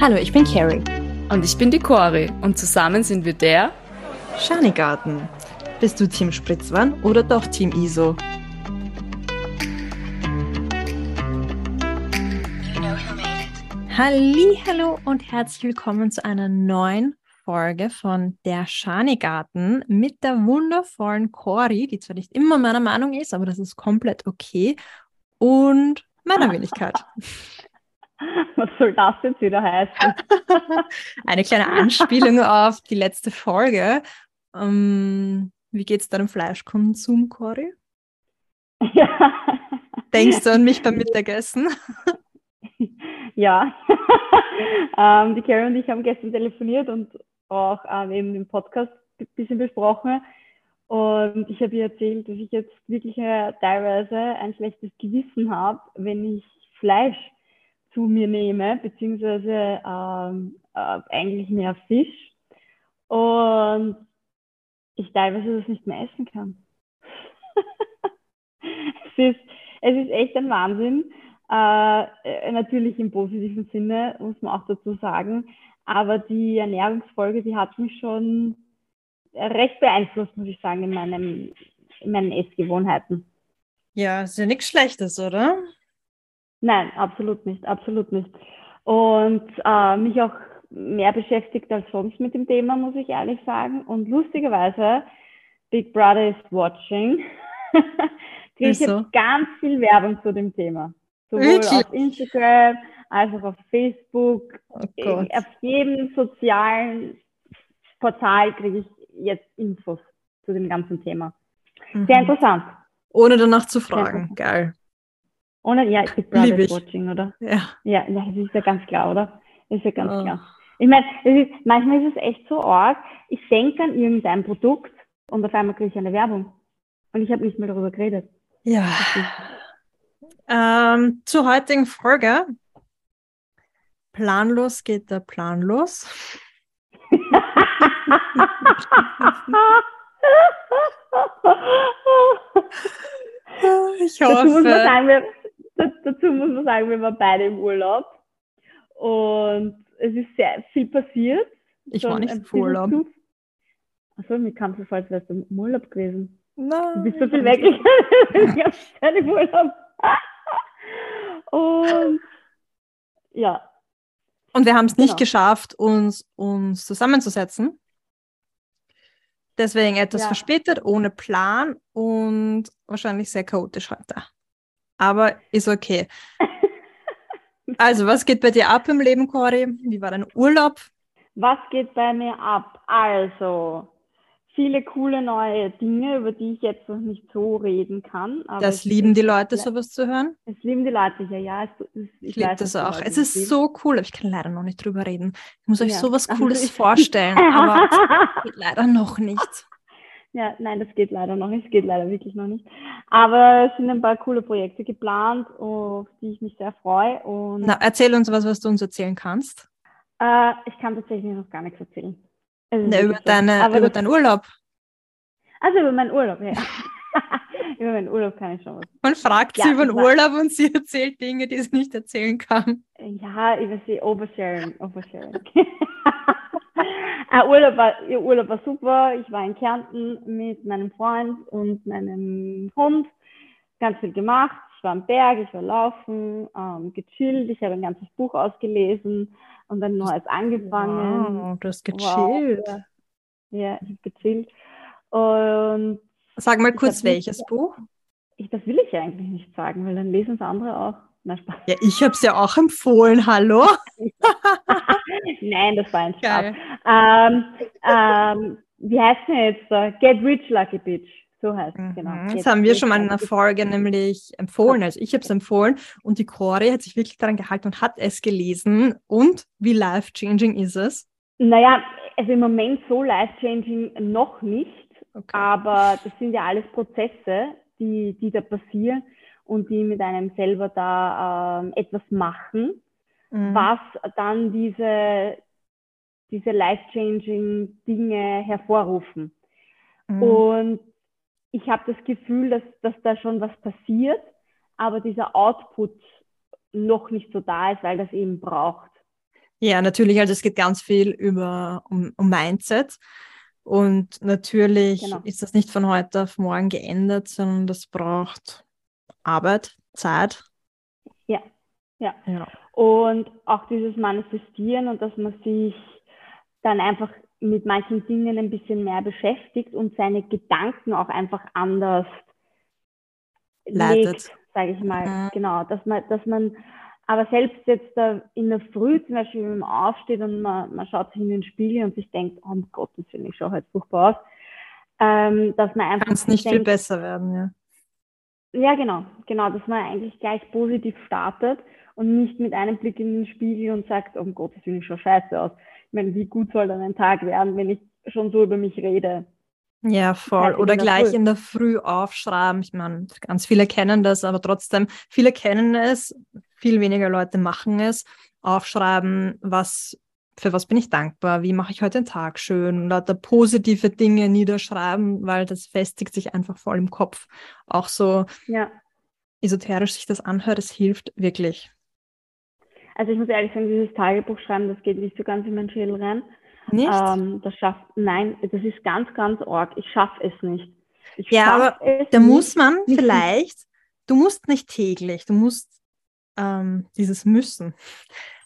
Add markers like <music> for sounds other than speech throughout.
Hallo, ich bin Carrie. Und ich bin die Cori und zusammen sind wir der Schanigarten. Bist du Team Spritzwan oder doch Team ISO? Hallo und herzlich willkommen zu einer neuen Folge von der Schanigarten mit der wundervollen Cori, die zwar nicht immer meiner Meinung ist, aber das ist komplett okay, und meiner <laughs> Wenigkeit. <laughs> Was soll das jetzt wieder heißen? <laughs> Eine kleine Anspielung auf die letzte Folge. Ähm, wie geht es deinem Fleischkonsum, Cory? Ja. Denkst du an mich beim Mittagessen? <laughs> Ja. ähm, die Carrie und ich haben gestern telefoniert und auch ähm, eben im Podcast ein bisschen besprochen. Und ich habe ihr erzählt, dass ich jetzt wirklich äh, teilweise ein schlechtes Gewissen habe, wenn ich Fleisch zu mir nehme, beziehungsweise ähm, äh, eigentlich mehr Fisch. Und ich teilweise das nicht mehr essen kann. <laughs> es, ist, es ist echt ein Wahnsinn. Äh, natürlich im positiven Sinne, muss man auch dazu sagen. Aber die Ernährungsfolge, die hat mich schon recht beeinflusst, muss ich sagen, in, meinem, in meinen Essgewohnheiten. Ja, ist ja nichts Schlechtes, oder? Nein, absolut nicht, absolut nicht. Und äh, mich auch mehr beschäftigt als sonst mit dem Thema, muss ich ehrlich sagen. Und lustigerweise, Big Brother is watching, <laughs> kriege ich jetzt ganz viel Werbung zu dem Thema. Sowohl Wirklich? auf Instagram als auch auf Facebook. Oh auf jedem sozialen Portal kriege ich jetzt Infos zu dem ganzen Thema. Mhm. Sehr interessant. Ohne danach zu fragen. Geil. Ohne, ja, Big Brother is watching, oder? Ja. ja. Das ist ja ganz klar, oder? Das ist ja ganz oh. klar. Ich meine, manchmal ist es echt so arg, ich denke an irgendein Produkt und auf einmal kriege ich eine Werbung. Und ich habe nicht mehr darüber geredet. Ja. Ähm, zur heutigen Folge. Planlos geht der Plan los. <laughs> <laughs> ich hoffe. Dazu muss, man sagen, wir, dazu muss man sagen, wir waren beide im Urlaub. Und es ist sehr viel passiert. Ich war nicht im Urlaub. Achso, mir kam es vor, als wärst du im Urlaub gewesen. Nein. Du bist so viel weg. <laughs> ich habe keine Urlaub. Und ja. Und wir haben es nicht genau. geschafft, uns, uns zusammenzusetzen. Deswegen etwas ja. verspätet, ohne Plan und wahrscheinlich sehr chaotisch heute. Aber ist okay. <laughs> Also, was geht bei dir ab im Leben, Cori? Wie war dein Urlaub? Was geht bei mir ab? Also, viele coole neue Dinge, über die ich jetzt noch nicht so reden kann. das lieben die Leute, sowas zu hören? Das lieben die Leute, ja, ja. Es, es, ich, ich liebe das auch. Es ist lieben. so cool, aber ich kann leider noch nicht drüber reden. Ich muss euch ja. sowas <laughs> Cooles vorstellen, aber <laughs> leider noch nicht. Ja, nein, das geht leider noch nicht. Es geht leider wirklich noch nicht. Aber es sind ein paar coole Projekte geplant, auf die ich mich sehr freue. Und Na, erzähl uns was, was du uns erzählen kannst. Äh, ich kann tatsächlich noch gar nichts erzählen. Na, über, deine, über das, deinen Urlaub. Also über meinen Urlaub, ja. <laughs> über meinen Urlaub kann ich schon was. Man fragt ja, sie über den Urlaub und sie erzählt Dinge, die sie nicht erzählen kann. Ja, über sie Oversharing. Oversharing. <laughs> <laughs> Äh, Urlaub, war, Urlaub war super. Ich war in Kärnten mit meinem Freund und meinem Hund. Ganz viel gemacht. Ich war am Berg, ich war laufen, ähm, gechillt. Ich habe ein ganzes Buch ausgelesen und ein neues angefangen. Wow, du hast gechillt. Wow. Ja, ich habe gechillt. Und Sag mal kurz, welches Buch? Ich, das will ich ja eigentlich nicht sagen, weil dann lesen es andere auch. Na, Spaß. Ja, ich habe es ja auch empfohlen, hallo? <laughs> Nein, das war ein Spaß. Ähm, ähm, wie heißt denn jetzt? Get Rich Lucky Bitch. So heißt es, genau. Mhm, das haben wir schon mal in einer Folge nämlich empfohlen. Also ich habe es empfohlen und die Cori hat sich wirklich daran gehalten und hat es gelesen. Und wie life-changing ist es? Naja, also im Moment so life-changing noch nicht. Okay. Aber das sind ja alles Prozesse, die, die da passieren und die mit einem selber da ähm, etwas machen, mhm. was dann diese, diese life-changing Dinge hervorrufen. Mhm. Und ich habe das Gefühl, dass, dass da schon was passiert, aber dieser Output noch nicht so da ist, weil das eben braucht. Ja, natürlich. Also es geht ganz viel über um, um Mindset. Und natürlich genau. ist das nicht von heute auf morgen geändert, sondern das braucht Arbeit, Zeit. Ja, ja. ja. Und auch dieses Manifestieren und dass man sich dann einfach mit manchen Dingen ein bisschen mehr beschäftigt und seine Gedanken auch einfach anders leitet, sage ich mal. Mhm. Genau, dass man, dass man aber selbst jetzt da in der Früh zum Beispiel, wenn man aufsteht und man, man schaut sich in den Spiegel und sich denkt, oh um Gottes Willen, ich schaue halt furchtbar aus, ähm, dass man einfach. Kann es nicht denkt, viel besser werden, ja. Ja, genau, genau, dass man eigentlich gleich positiv startet und nicht mit einem Blick in den Spiegel und sagt, oh Gottes Willen, ich schaue scheiße aus. Ich meine, wie gut soll dann ein Tag werden, wenn ich schon so über mich rede? Ja, voll. Oder in gleich Früh. in der Früh aufschreiben. Ich meine, ganz viele kennen das, aber trotzdem, viele kennen es, viel weniger Leute machen es. Aufschreiben, was, für was bin ich dankbar, wie mache ich heute den Tag schön, lauter positive Dinge niederschreiben, weil das festigt sich einfach voll im Kopf. Auch so ja. esoterisch sich das anhört, es hilft wirklich. Also ich muss ehrlich sagen, dieses Tagebuch schreiben, das geht nicht so ganz in meinen Schädel rein. Nicht? Ähm, das schafft, nein, das ist ganz, ganz arg. Ich schaffe es nicht. Ich ja, aber da muss man vielleicht, du musst nicht täglich, du musst ähm, dieses Müssen.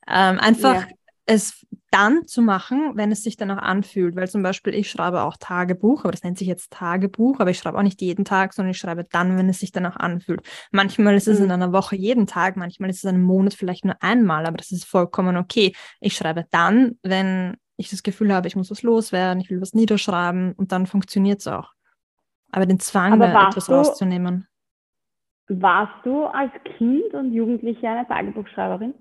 Ähm, einfach ja. es dann zu machen, wenn es sich danach anfühlt. Weil zum Beispiel ich schreibe auch Tagebuch, aber das nennt sich jetzt Tagebuch, aber ich schreibe auch nicht jeden Tag, sondern ich schreibe dann, wenn es sich danach anfühlt. Manchmal ist es mhm. in einer Woche jeden Tag, manchmal ist es in einem Monat vielleicht nur einmal, aber das ist vollkommen okay. Ich schreibe dann, wenn ich das Gefühl habe, ich muss was loswerden, ich will was niederschreiben und dann funktioniert es auch. Aber den Zwang, da etwas du, rauszunehmen. Warst du als Kind und Jugendliche eine Tagebuchschreiberin?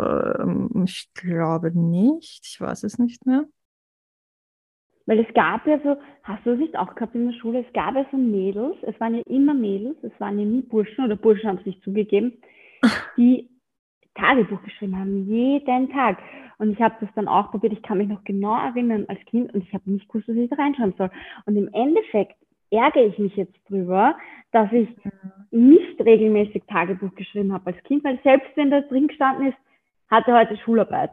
Ähm, ich glaube nicht. Ich weiß es nicht mehr. Weil es gab ja so, hast du es nicht auch gehabt in der Schule? Es gab ja so Mädels, es waren ja immer Mädels, es waren ja nie Burschen oder Burschen haben es nicht zugegeben, <laughs> die Tagebuch geschrieben haben, jeden Tag. Und ich habe das dann auch probiert. Ich kann mich noch genau erinnern als Kind und ich habe nicht gewusst, was ich da reinschreiben soll. Und im Endeffekt ärgere ich mich jetzt drüber, dass ich nicht regelmäßig Tagebuch geschrieben habe als Kind, weil selbst wenn da drin gestanden ist, hatte heute Schularbeit.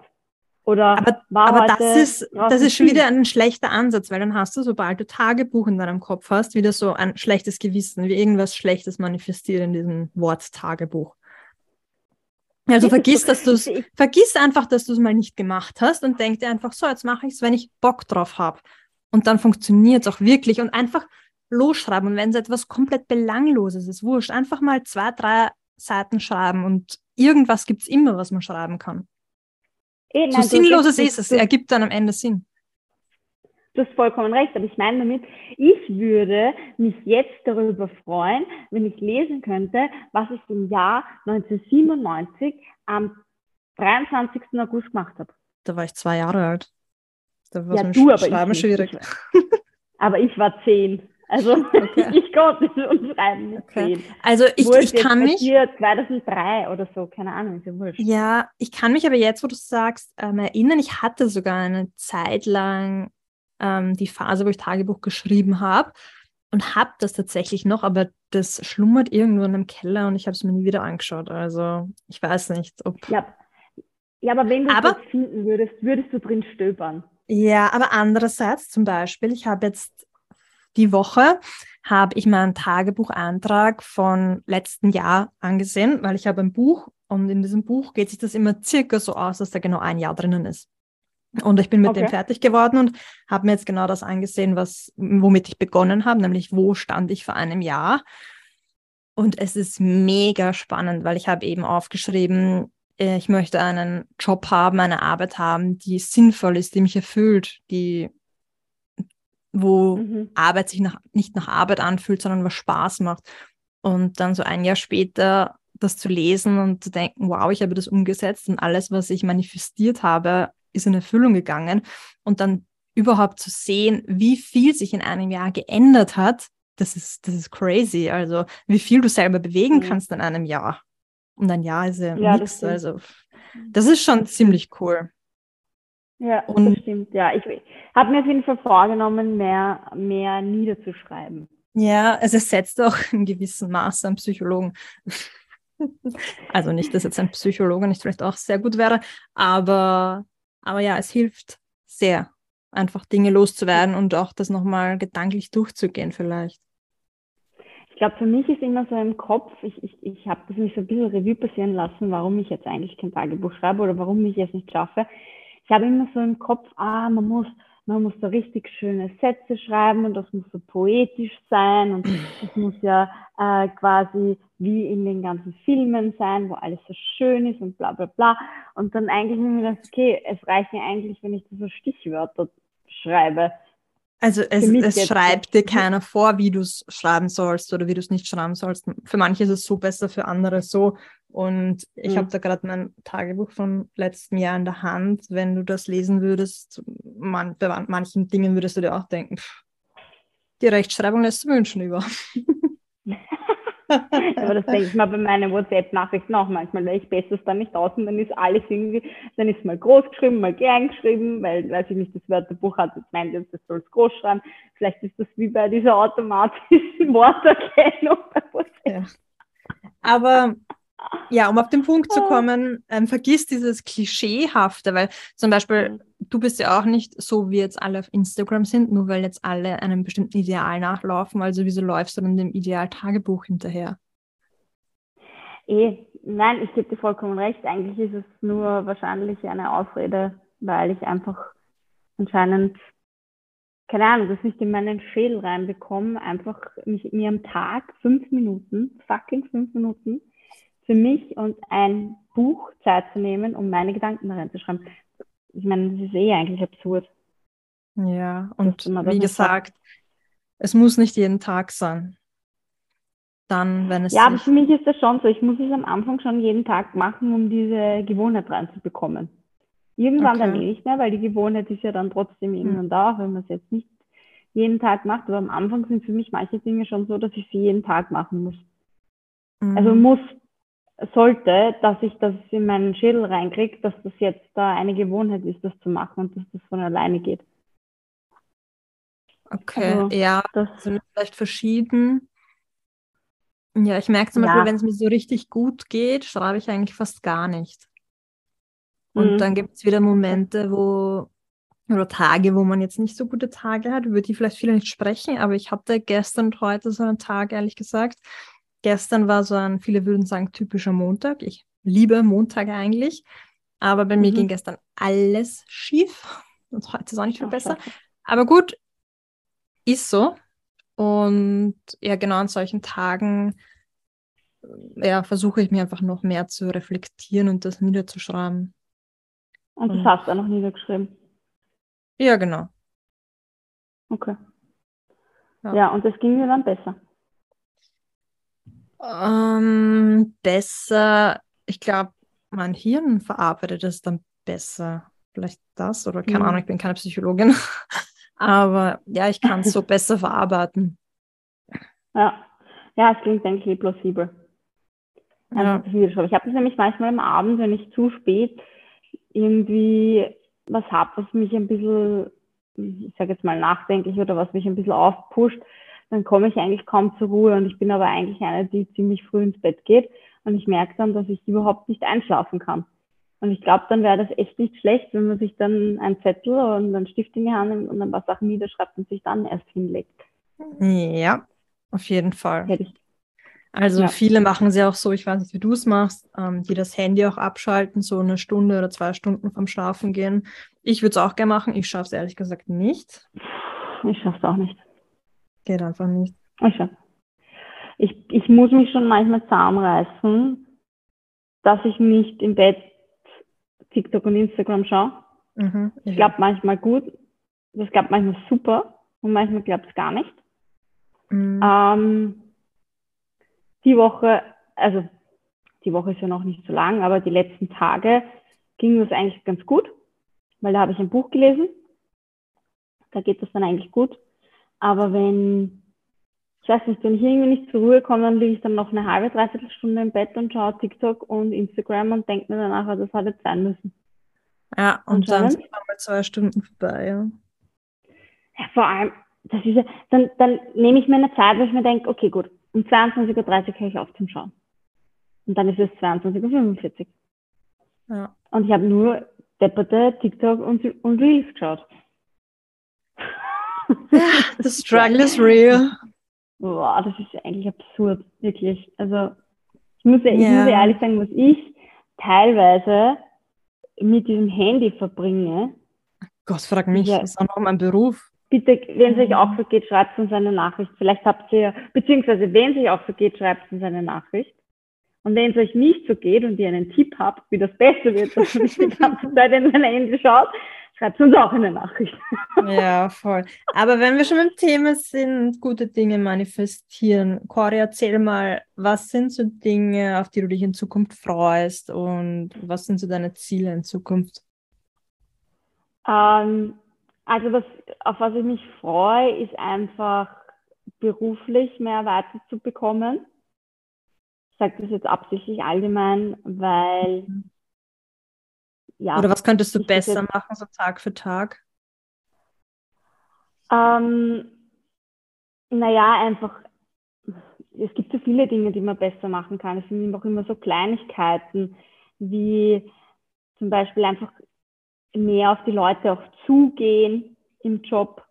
Oder aber, aber das ist, das ist schon wieder ein schlechter Ansatz, weil dann hast du, sobald du Tagebuch in deinem Kopf hast, wieder so ein schlechtes Gewissen, wie irgendwas Schlechtes manifestiert in diesem Wort Tagebuch. Also vergiss, dass du es, vergiss einfach, dass du es mal nicht gemacht hast und denk dir einfach, so, jetzt mache ich es, wenn ich Bock drauf habe. Und dann funktioniert es auch wirklich und einfach losschreiben. Und wenn es etwas komplett Belangloses ist, wurscht, einfach mal zwei, drei Seiten schreiben und irgendwas gibt es immer, was man schreiben kann. Eh, nein, so sinnlos es ist, es ergibt dann am Ende Sinn. Du hast vollkommen recht, aber ich meine damit, ich würde mich jetzt darüber freuen, wenn ich lesen könnte, was ich im Jahr 1997 am 23. August gemacht habe. Da war ich zwei Jahre alt. Da war ja, du, aber Schreiben schwierig. <laughs> aber ich war zehn. Also okay. <laughs> ich konnte und schreiben mit okay. zehn. Also ich, ich kann mich... 2003 oder so, keine Ahnung, ist ja wurscht. Ja, ich kann mich aber jetzt, wo du sagst, ähm, erinnern, ich hatte sogar eine Zeit lang ähm, die Phase, wo ich Tagebuch geschrieben habe und habe das tatsächlich noch, aber das schlummert irgendwo in einem Keller und ich habe es mir nie wieder angeschaut. Also ich weiß nicht, ob... Ja, ja aber wenn du aber, das finden würdest, würdest du drin stöbern. Ja, aber andererseits zum Beispiel, ich habe jetzt die Woche habe ich meinen Tagebucheintrag von letzten Jahr angesehen, weil ich habe ein Buch und in diesem Buch geht sich das immer circa so aus, dass da genau ein Jahr drinnen ist. Und ich bin mit okay. dem fertig geworden und habe mir jetzt genau das angesehen, was, womit ich begonnen habe, nämlich wo stand ich vor einem Jahr. Und es ist mega spannend, weil ich habe eben aufgeschrieben, äh, ich möchte einen Job haben, eine Arbeit haben, die sinnvoll ist, die mich erfüllt, die wo mhm. Arbeit sich nach, nicht nach Arbeit anfühlt, sondern was Spaß macht. Und dann so ein Jahr später das zu lesen und zu denken, wow, ich habe das umgesetzt und alles, was ich manifestiert habe, ist in Erfüllung gegangen. Und dann überhaupt zu sehen, wie viel sich in einem Jahr geändert hat, das ist, das ist crazy. Also wie viel du selber bewegen mhm. kannst in einem Jahr. Und ein Jahr ist ja, ja nichts. Also das ist schon ziemlich cool. Ja, und, das stimmt. Ja, ich habe mir auf jeden Fall vorgenommen, mehr, mehr niederzuschreiben. Ja, also es setzt auch in gewissem Maße an Psychologen. <laughs> Also nicht, dass jetzt ein Psychologe nicht vielleicht auch sehr gut wäre, aber, aber ja, es hilft sehr, einfach Dinge loszuwerden und auch das nochmal gedanklich durchzugehen vielleicht. Ich glaube, für mich ist immer so im Kopf, ich, ich, ich habe das nicht so ein bisschen Revue passieren lassen, warum ich jetzt eigentlich kein Tagebuch schreibe oder warum ich es nicht schaffe. Ich habe immer so im Kopf, ah, man muss man muss da richtig schöne Sätze schreiben und das muss so poetisch sein und <clears throat> es muss ja äh, quasi wie in den ganzen Filmen sein, wo alles so schön ist und bla bla bla. Und dann eigentlich mir das, okay, es reicht mir eigentlich, wenn ich so Stichwörter schreibe. Also es, es schreibt dir keiner vor, wie du es schreiben sollst oder wie du es nicht schreiben sollst. Für manche ist es so besser, für andere so. Und ich mhm. habe da gerade mein Tagebuch von letztem Jahr in der Hand. Wenn du das lesen würdest, man, bei manchen Dingen würdest du dir auch denken, pff, die Rechtschreibung lässt wünschen über. <laughs> <laughs> Aber das <laughs> denke ich mal bei meinen WhatsApp-Nachrichten auch manchmal, weil ich besser es dann nicht aus und dann ist alles irgendwie, dann ist mal groß geschrieben, mal klein geschrieben, weil, weiß ich nicht, das Wörterbuch hat, das meint jetzt, das soll es groß schreiben. Vielleicht ist das wie bei dieser automatischen <laughs> Worterkennung bei WhatsApp. Ja. Aber ja, um auf den Punkt zu kommen, ähm, vergiss dieses Klischeehafte, weil zum Beispiel, du bist ja auch nicht so, wie jetzt alle auf Instagram sind, nur weil jetzt alle einem bestimmten Ideal nachlaufen. Also wieso läufst du dann dem Ideal-Tagebuch hinterher? Eh, nein, ich gebe dir vollkommen recht. Eigentlich ist es nur wahrscheinlich eine Ausrede, weil ich einfach anscheinend, keine Ahnung, das nicht in meinen Schädel reinbekomme, einfach mich, mir am Tag fünf Minuten, fucking fünf Minuten, für mich und ein Buch Zeit zu nehmen, um meine Gedanken da reinzuschreiben. Ich meine, das ist eh eigentlich absurd. Ja, und wie gesagt, es muss nicht jeden Tag sein. Dann, wenn es. Ja, aber für mich ist das schon so. Ich muss es am Anfang schon jeden Tag machen, um diese Gewohnheit reinzubekommen. Irgendwann okay. dann eh nicht mehr, weil die Gewohnheit ist ja dann trotzdem hm. irgendwann da, auch wenn man es jetzt nicht jeden Tag macht. Aber am Anfang sind für mich manche Dinge schon so, dass ich sie jeden Tag machen muss. Mhm. Also muss sollte, dass ich das in meinen Schädel reinkriege, dass das jetzt da eine Gewohnheit ist, das zu machen und dass das von alleine geht. Okay, also, ja, das sind vielleicht verschieden. Ja, ich merke zum ja. Beispiel, wenn es mir so richtig gut geht, schreibe ich eigentlich fast gar nicht. Und mhm. dann gibt es wieder Momente, wo, oder Tage, wo man jetzt nicht so gute Tage hat, über die vielleicht viele nicht sprechen, aber ich hatte gestern und heute so einen Tag, ehrlich gesagt, Gestern war so ein, viele würden sagen, typischer Montag. Ich liebe Montage eigentlich. Aber bei mhm. mir ging gestern alles schief. <laughs> Und heute ist auch nicht viel besser. Aber gut, ist so. Und ja, genau an solchen Tagen ja, versuche ich mir einfach noch mehr zu reflektieren und das niederzuschreiben. Und das hast du auch noch niedergeschrieben? Ja, genau. Okay. Ja. ja, und das ging mir dann besser. Ähm, besser, ich glaube, mein Hirn verarbeitet es dann besser. Vielleicht das oder keine mhm. Ahnung, ich bin keine Psychologin. <laughs> Aber ja, ich kann es so <laughs> besser verarbeiten. Ja. ja, es klingt eigentlich eh plausibel. Ja. Ich habe das nämlich manchmal am Abend, wenn ich zu spät irgendwie was habe, was mich ein bisschen, ich sage jetzt mal nachdenklich oder was mich ein bisschen aufpusht, dann komme ich eigentlich kaum zur Ruhe und ich bin aber eigentlich eine, die ziemlich früh ins Bett geht und ich merke dann, dass ich überhaupt nicht einschlafen kann. Und ich glaube, dann wäre das echt nicht schlecht, wenn man sich dann einen Zettel und einen Stift in die Hand nimmt und ein paar Sachen niederschreibt und sich dann erst hinlegt. Ja, auf jeden Fall. Also ja. viele machen es ja auch so, ich weiß nicht, wie du es machst, ähm, die das Handy auch abschalten, so eine Stunde oder zwei Stunden vom Schlafen gehen. Ich würde es auch gerne machen, ich schaffe es ehrlich gesagt nicht. Ich schaffe es auch nicht. Geht einfach nicht. Okay. Ich, ich muss mich schon manchmal zusammenreißen, dass ich nicht im Bett TikTok und Instagram schaue. Mhm, ich glaube manchmal gut, das klappt manchmal super und manchmal klappt es gar nicht. Mhm. Ähm, die Woche, also die Woche ist ja noch nicht so lang, aber die letzten Tage ging das eigentlich ganz gut, weil da habe ich ein Buch gelesen. Da geht das dann eigentlich gut. Aber wenn, ich weiß nicht, wenn ich irgendwie nicht zur Ruhe komme, dann liege ich dann noch eine halbe, dreiviertel Stunde im Bett und schaue TikTok und Instagram und denke mir danach, das hat jetzt sein müssen. Ja, und dann sind mal zwei Stunden vorbei, ja. Ja, vor allem, das ist ja, dann, dann nehme ich mir eine Zeit, wo ich mir denke, okay, gut, um 22.30 Uhr höre ich auf zum Schauen. Und dann ist es 22.45 Uhr. Ja. Und ich habe nur depperte TikTok und, und Reels geschaut. <laughs> The struggle is real. Boah, das ist eigentlich absurd, wirklich. Also ich muss ja, ich muss ja ehrlich sagen, was ich teilweise mit diesem Handy verbringe. Gott, frag mich, Ja. das ist auch noch mein Beruf. Bitte, wenn es euch Mhm. auch so geht, schreibt uns eine Nachricht. Vielleicht habt ihr, beziehungsweise wenn es euch auch so geht, schreibt uns eine Nachricht. Und wenn es euch nicht so geht und ihr einen Tipp habt, wie das besser wird, dass ihr nicht <laughs> die ganze Zeit in mein Handy schaut, schreibt uns auch eine Nachricht. <laughs> Ja, voll. Aber wenn wir schon beim Thema sind, gute Dinge manifestieren. Cori, erzähl mal, was sind so Dinge, auf die du dich in Zukunft freust und was sind so deine Ziele in Zukunft? Ähm, also was, auf was ich mich freue, ist einfach beruflich mehr weiterzubekommen. Ich sage das jetzt absichtlich allgemein, weil ja, Oder was könntest du besser jetzt- machen, so Tag für Tag? ähm, naja, einfach, es gibt so viele Dinge, die man besser machen kann. Es sind auch immer so Kleinigkeiten, wie zum Beispiel einfach mehr auf die Leute auch zugehen im Job.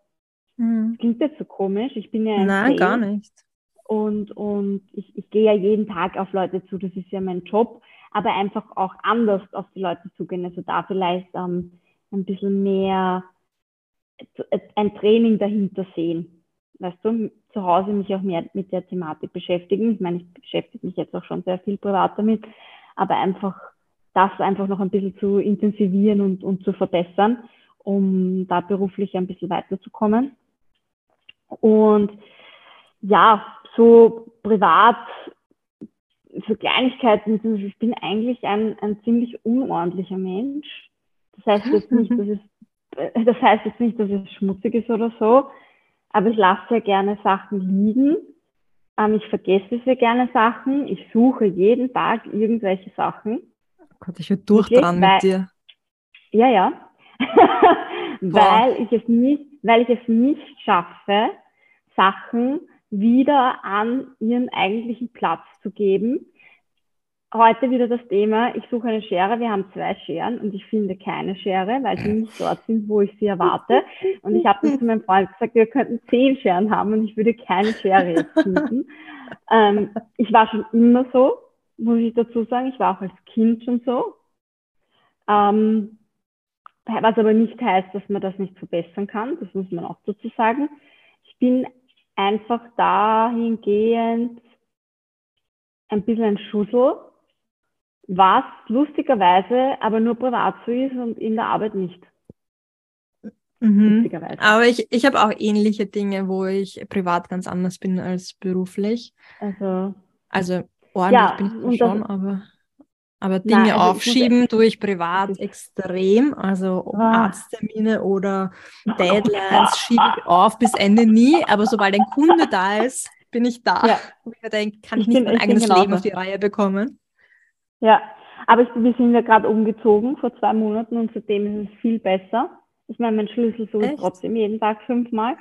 Hm. Klingt jetzt so komisch. Ich bin ja ein Nein, gar Sales. nicht. Und, und ich, ich gehe ja jeden Tag auf Leute zu, das ist ja mein Job, aber einfach auch anders auf die Leute zugehen. Also da vielleicht ähm, ein bisschen mehr äh, ein Training dahinter sehen. Weißt du, zu Hause mich auch mehr mit der Thematik beschäftigen. Ich meine, ich beschäftige mich jetzt auch schon sehr viel privat damit, aber einfach das einfach noch ein bisschen zu intensivieren und, und zu verbessern, um da beruflich ein bisschen weiterzukommen. Und ja, so privat, so Kleinigkeiten, ich bin eigentlich ein, ein ziemlich unordentlicher Mensch. Das heißt jetzt nicht, dass es, <laughs> das heißt jetzt nicht, dass es schmutzig ist oder so, aber ich lasse sehr gerne Sachen liegen. Ähm, ich vergesse sehr gerne Sachen. Ich suche jeden Tag irgendwelche Sachen. Gott, ich würde durchdran mit dir. Ja, ja. <laughs> weil ich es nicht, weil ich es nicht schaffe, Sachen wieder an ihren eigentlichen Platz zu geben. Heute wieder das Thema, ich suche eine Schere, wir haben zwei Scheren und ich finde keine Schere, weil sie nicht dort sind, wo ich sie erwarte. Und ich habe zu meinem Freund gesagt, wir könnten zehn Scheren haben und ich würde keine Schere jetzt finden. <laughs> ähm, ich war schon immer so, muss ich dazu sagen. Ich war auch als Kind schon so. Ähm, was aber nicht heißt, dass man das nicht verbessern kann. Das muss man auch dazu sagen. Ich bin einfach dahingehend ein bisschen ein Schussel, was lustigerweise aber nur privat so ist und in der Arbeit nicht. Mhm. Lustigerweise. Aber ich, ich habe auch ähnliche Dinge, wo ich privat ganz anders bin als beruflich. Also, Also ordentlich Ja, bin ich schon, das- aber, aber Nein, Dinge also ich muss- aufschieben tue ich privat extrem. Also Ah. Arzttermine oder Deadlines schiebe ich auf bis Ende nie. Aber sobald ein Kunde da ist, bin ich da. Ja. Und ich mir denke, kann ich Ich nicht bin- mein eigenes genauso. Leben auf die Reihe bekommen? ja, aber ich, wir sind ja gerade umgezogen vor zwei Monaten und seitdem ist es viel besser. Ich meine, mein Schlüssel suche ich trotzdem jeden Tag fünfmal.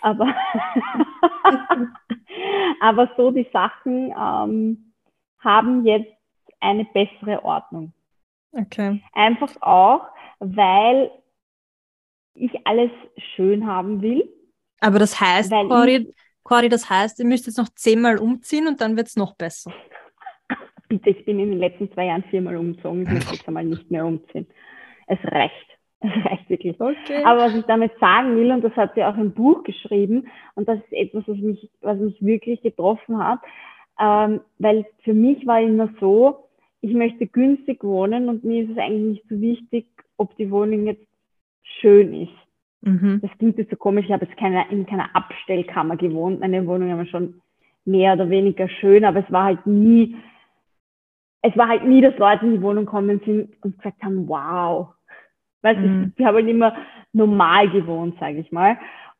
Aber, <laughs> aber so die Sachen ähm, haben jetzt eine bessere Ordnung. Okay. Einfach auch, weil ich alles schön haben will. Aber das heißt, Cori, Cori, das heißt, ihr müsst jetzt noch zehnmal umziehen und dann wird es noch besser. <laughs> Bitte, ich bin in den letzten zwei Jahren viermal umgezogen. Ich muss jetzt einmal nicht mehr umziehen. Es reicht. <laughs> Es reicht wirklich. Okay. Aber was ich damit sagen will, und das hat sie auch im Buch geschrieben, und das ist etwas, was mich, was mich wirklich getroffen hat, ähm, weil für mich war immer so, ich möchte günstig wohnen und mir ist es eigentlich nicht so wichtig, ob die Wohnung jetzt schön ist. mhm. Das klingt jetzt so komisch, ich habe jetzt keine, in keiner Abstellkammer gewohnt. Meine Wohnung war schon mehr oder weniger schön, aber es war halt nie, es war halt nie, dass Leute in die Wohnung kommen sind und gesagt haben, wow. Weißt du, Mhm. ich habe halt immer normal gewohnt, sage ich mal.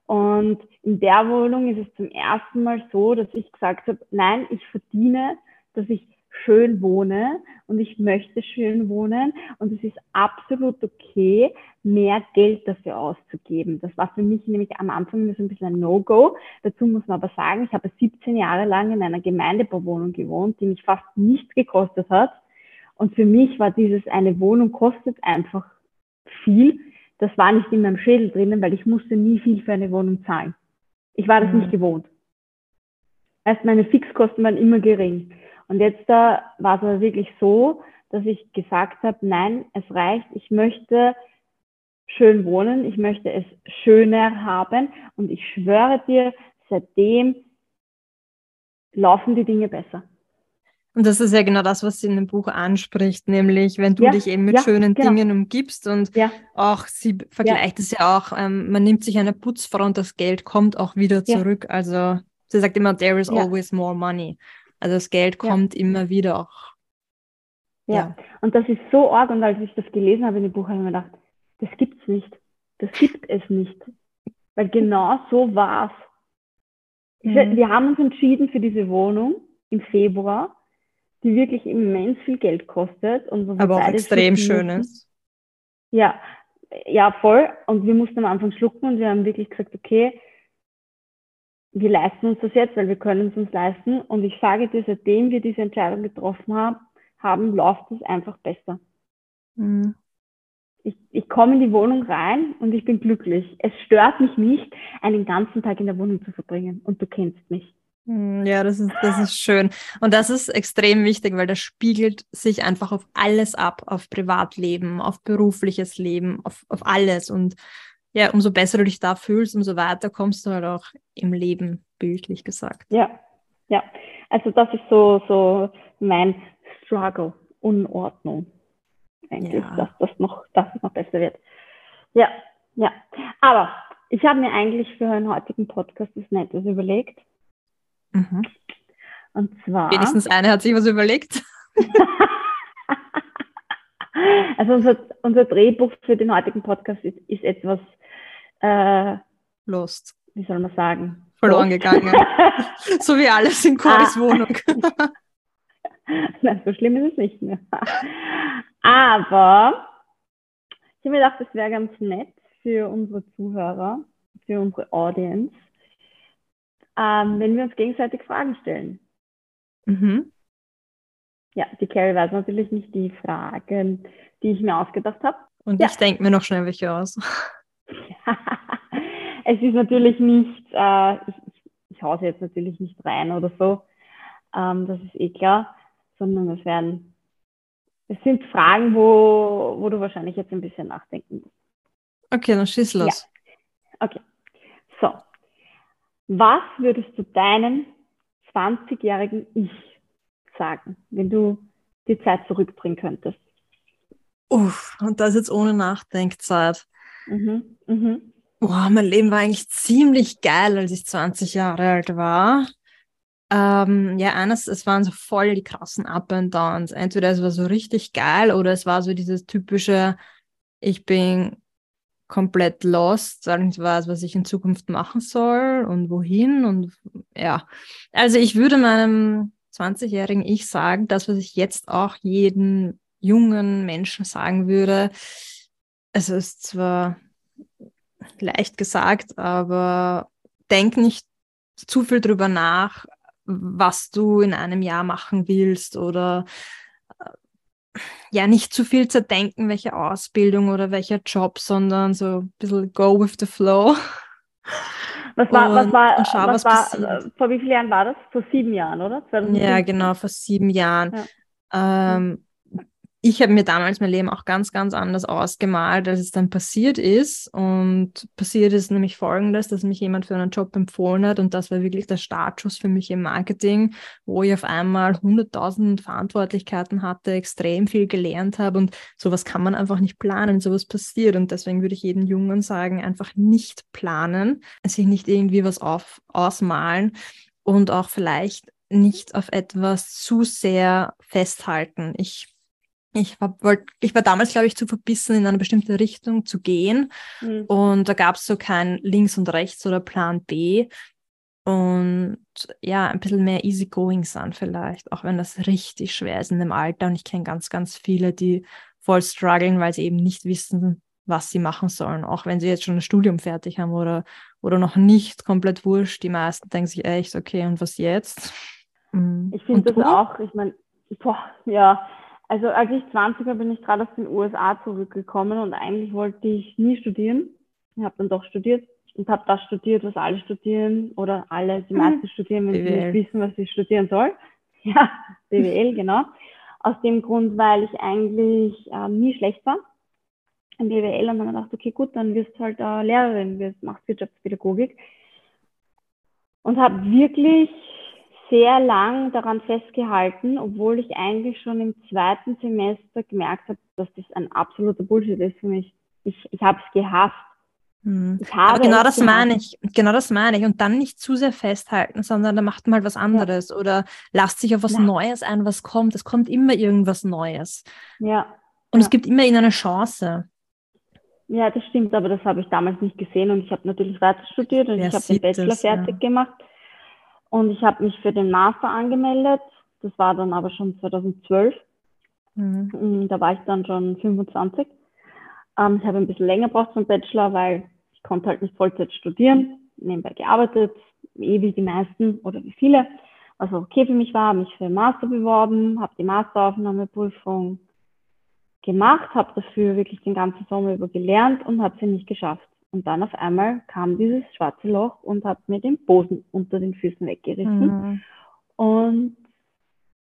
Und in der Wohnung ist es zum ersten Mal so, dass ich gesagt habe, nein, ich verdiene, dass ich schön wohne und ich möchte schön wohnen und es ist absolut okay, mehr Geld dafür auszugeben. Das war für mich nämlich am Anfang so ein bisschen ein No-Go. Dazu muss man aber sagen, ich habe 17 Jahre lang in einer Gemeindebauwohnung gewohnt, die mich fast nichts gekostet hat. Und für mich war dieses eine Wohnung kostet einfach viel. Das war nicht in meinem Schädel drinnen, weil ich musste nie viel für eine Wohnung zahlen. Ich war das mhm. nicht gewohnt. Erst meine Fixkosten waren immer gering. Und jetzt da war es aber wirklich so, dass ich gesagt habe, nein, es reicht, ich möchte schön wohnen, ich möchte es schöner haben und ich schwöre dir, seitdem laufen die Dinge besser. Und das ist ja genau das, was sie in dem Buch anspricht, nämlich wenn du ja, dich eben mit ja, schönen genau. Dingen umgibst und ja. auch sie vergleicht es ja auch, ähm, man nimmt sich eine Putzfrau und das Geld kommt auch wieder zurück. Also sie sagt immer, there is always more money. Also das Geld kommt immer wieder auch. Ja. und das ist so arg und als ich das gelesen habe in dem Buch, habe ich mir gedacht, das gibt's nicht. Das gibt es nicht. Weil genau so war's. Mhm. Wir haben uns entschieden für diese Wohnung im Februar die wirklich immens viel Geld kostet. Und Aber auch extrem schön ist. Ja, ja, voll. Und wir mussten am Anfang schlucken und wir haben wirklich gesagt, okay, wir leisten uns das jetzt, weil wir können es uns leisten. Und ich sage dir, seitdem wir diese Entscheidung getroffen haben, haben läuft es einfach besser. Mhm. Ich, ich komme in die Wohnung rein und ich bin glücklich. Es stört mich nicht, einen ganzen Tag in der Wohnung zu verbringen. Und du kennst mich. Hm, ja, das ist, das ist schön. Und das ist extrem wichtig, weil das spiegelt sich einfach auf alles ab, auf Privatleben, auf berufliches Leben, auf, auf alles. Und ja, umso besser du dich da fühlst, umso weiter kommst du halt auch im Leben, bildlich gesagt. Ja, ja. Also das ist so, so mein Struggle, Unordnung. Eigentlich, ja. dass das noch, dass es noch besser wird. Ja, ja. Aber ich habe mir eigentlich für einen heutigen Podcast das Nettes überlegt. Mhm. Und zwar. Wenigstens eine hat sich was überlegt. <laughs> also unser, unser Drehbuch für den heutigen Podcast ist, ist etwas äh, Lost. Wie soll man sagen? Verloren Lost. gegangen. <laughs> so wie alles in Coris ah. Wohnung. <laughs> Nein, so schlimm ist es nicht mehr. Aber ich habe mir gedacht, das wäre ganz nett für unsere Zuhörer, für unsere Audience, ähm, wenn wir uns gegenseitig Fragen stellen. Mhm. Ja, die Carrie weiß natürlich nicht die Fragen, die ich mir ausgedacht habe. Und ja. ich denke mir noch schnell welche aus. <laughs> es ist natürlich nicht, äh, ich, ich, ich hause jetzt natürlich nicht rein oder so, ähm, das ist eh klar, sondern es werden, es sind Fragen, wo, wo du wahrscheinlich jetzt ein bisschen nachdenken musst. Okay, dann schieß los. Ja. Okay. So, was würdest du deinem 20-jährigen Ich sagen, wenn du die Zeit zurückbringen könntest? Uff, und das jetzt ohne Nachdenkzeit. Mhm, mhm. Boah, mein Leben war eigentlich ziemlich geil, als ich 20 Jahre alt war. Ähm, ja, eines, es waren so voll die krassen Up and Downs. Entweder es war so richtig geil oder es war so dieses typische, ich bin komplett lost, weil ich weiß, was ich in Zukunft machen soll und wohin und ja. Also ich würde meinem 20-jährigen Ich sagen, das, was ich jetzt auch jeden jungen Menschen sagen würde, es ist zwar leicht gesagt, aber denk nicht zu viel drüber nach, was du in einem Jahr machen willst oder ja nicht zu viel zerdenken, welche Ausbildung oder welcher Job, sondern so ein bisschen go with the flow. Was war, und, was war, und schau, was, was war vor wie vielen Jahren war das? Vor sieben Jahren, oder? 2015? Ja, genau, vor sieben Jahren. Ja. Ähm, ich habe mir damals mein Leben auch ganz, ganz anders ausgemalt, als es dann passiert ist. Und passiert ist nämlich Folgendes, dass mich jemand für einen Job empfohlen hat. Und das war wirklich der Startschuss für mich im Marketing, wo ich auf einmal 100.000 Verantwortlichkeiten hatte, extrem viel gelernt habe. Und sowas kann man einfach nicht planen, sowas passiert. Und deswegen würde ich jedem Jungen sagen, einfach nicht planen, sich nicht irgendwie was auf, ausmalen und auch vielleicht nicht auf etwas zu sehr festhalten. Ich ich war, wollt, ich war damals, glaube ich, zu verbissen, in eine bestimmte Richtung zu gehen. Mhm. Und da gab es so kein Links und Rechts oder Plan B. und ja, ein bisschen mehr easygoing sind vielleicht, auch wenn das richtig schwer ist in dem Alter. Und ich kenne ganz, ganz viele, die voll strugglen, weil sie eben nicht wissen, was sie machen sollen, auch wenn sie jetzt schon ein Studium fertig haben oder, oder noch nicht komplett wurscht. Die meisten denken sich echt, okay, und was jetzt? Mhm. Ich finde das auch, ich meine, ja, also als ich 20 war, bin ich gerade aus den USA zurückgekommen und eigentlich wollte ich nie studieren. Ich habe dann doch studiert und habe das studiert, was alle studieren oder alle, die meisten mhm. studieren, wenn BWL. sie nicht wissen, was sie studieren sollen. <laughs> Ja, BWL, genau. Aus dem Grund, weil ich eigentlich äh, nie schlecht war im BWL und dann gedacht, okay, gut, dann wirst du halt äh, Lehrerin, wirst, machst Wirtschaftspädagogik. Und habe wirklich sehr lang daran festgehalten, obwohl ich eigentlich schon im zweiten Semester gemerkt habe, dass das ein absoluter Bullshit ist für mich. Ich, ich habe es gehasst. Hm. Aber genau das gehasst. meine ich. Genau das meine ich. Und dann nicht zu sehr festhalten, sondern da macht man halt was anderes ja. oder lasst sich auf was ja. Neues ein, was kommt. Es kommt immer irgendwas Neues. Ja. Und ja. es gibt immer ihnen eine Chance. Ja, das stimmt, aber das habe ich damals nicht gesehen und ich habe natürlich weiter studiert und Wer ich habe den Bachelor das, fertig gemacht. Und ich habe mich für den Master angemeldet. Das war dann aber schon 2012. Mhm. Mm, da war ich dann schon 25. Ähm, ich habe ein bisschen länger gebraucht zum Bachelor, weil ich konnte halt nicht Vollzeit studieren, nebenbei gearbeitet, eh wie die meisten oder wie viele. Was okay für mich war, mich für den Master beworben, habe die Masteraufnahmeprüfung gemacht, habe dafür wirklich den ganzen Sommer über gelernt und habe sie nicht geschafft. Und dann auf einmal kam dieses schwarze Loch und hat mir den Boden unter den Füßen weggerissen. Mhm. Und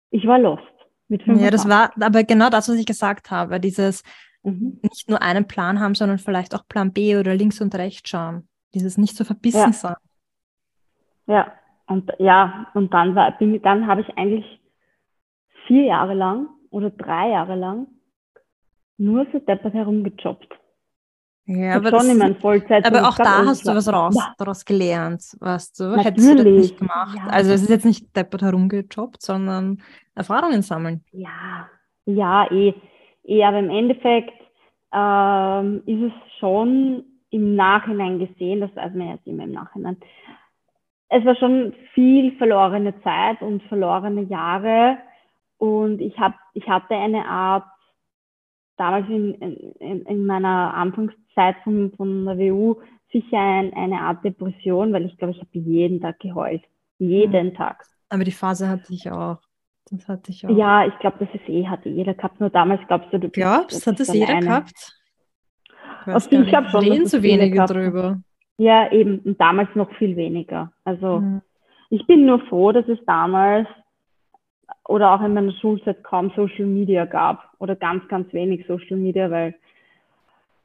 ich war lost. Mit ja, das war aber genau das, was ich gesagt habe. Dieses mhm. nicht nur einen Plan haben, sondern vielleicht auch Plan B oder links und rechts schauen. Dieses nicht so verbissen ja. sein. Ja, und ja, und dann war, dann habe ich eigentlich vier Jahre lang oder drei Jahre lang nur so deppert herumgejobbt. Ja, aber, das, aber auch da hast du was raus, ja. daraus gelernt, weißt du? Natürlich. Hättest du das nicht gemacht. Ja. Also es ist jetzt nicht deppert herumgejobbt, sondern Erfahrungen sammeln. Ja, ja, eh. eh aber im Endeffekt ähm, ist es schon im Nachhinein gesehen, das weiß man jetzt immer im Nachhinein. Es war schon viel verlorene Zeit und verlorene Jahre und ich, hab, ich hatte eine Art damals in, in, in meiner Anfangszeit von, von der WU sicher ein, eine Art Depression, weil ich glaube, ich habe jeden Tag geheult. Jeden ja. Tag. Aber die Phase hatte ich auch. Das hatte ich auch. Ja, ich glaube, das ist eh, hatte jeder gehabt. Nur damals glaubst du, du Glaubst, hat das jeder eine. gehabt? Ich, weiß ich glaube schon. Reden so wenige drüber. Ja, eben. Und damals noch viel weniger. Also, mhm. ich bin nur froh, dass es damals oder auch in meiner Schulzeit kaum Social Media gab oder ganz, ganz wenig Social Media, weil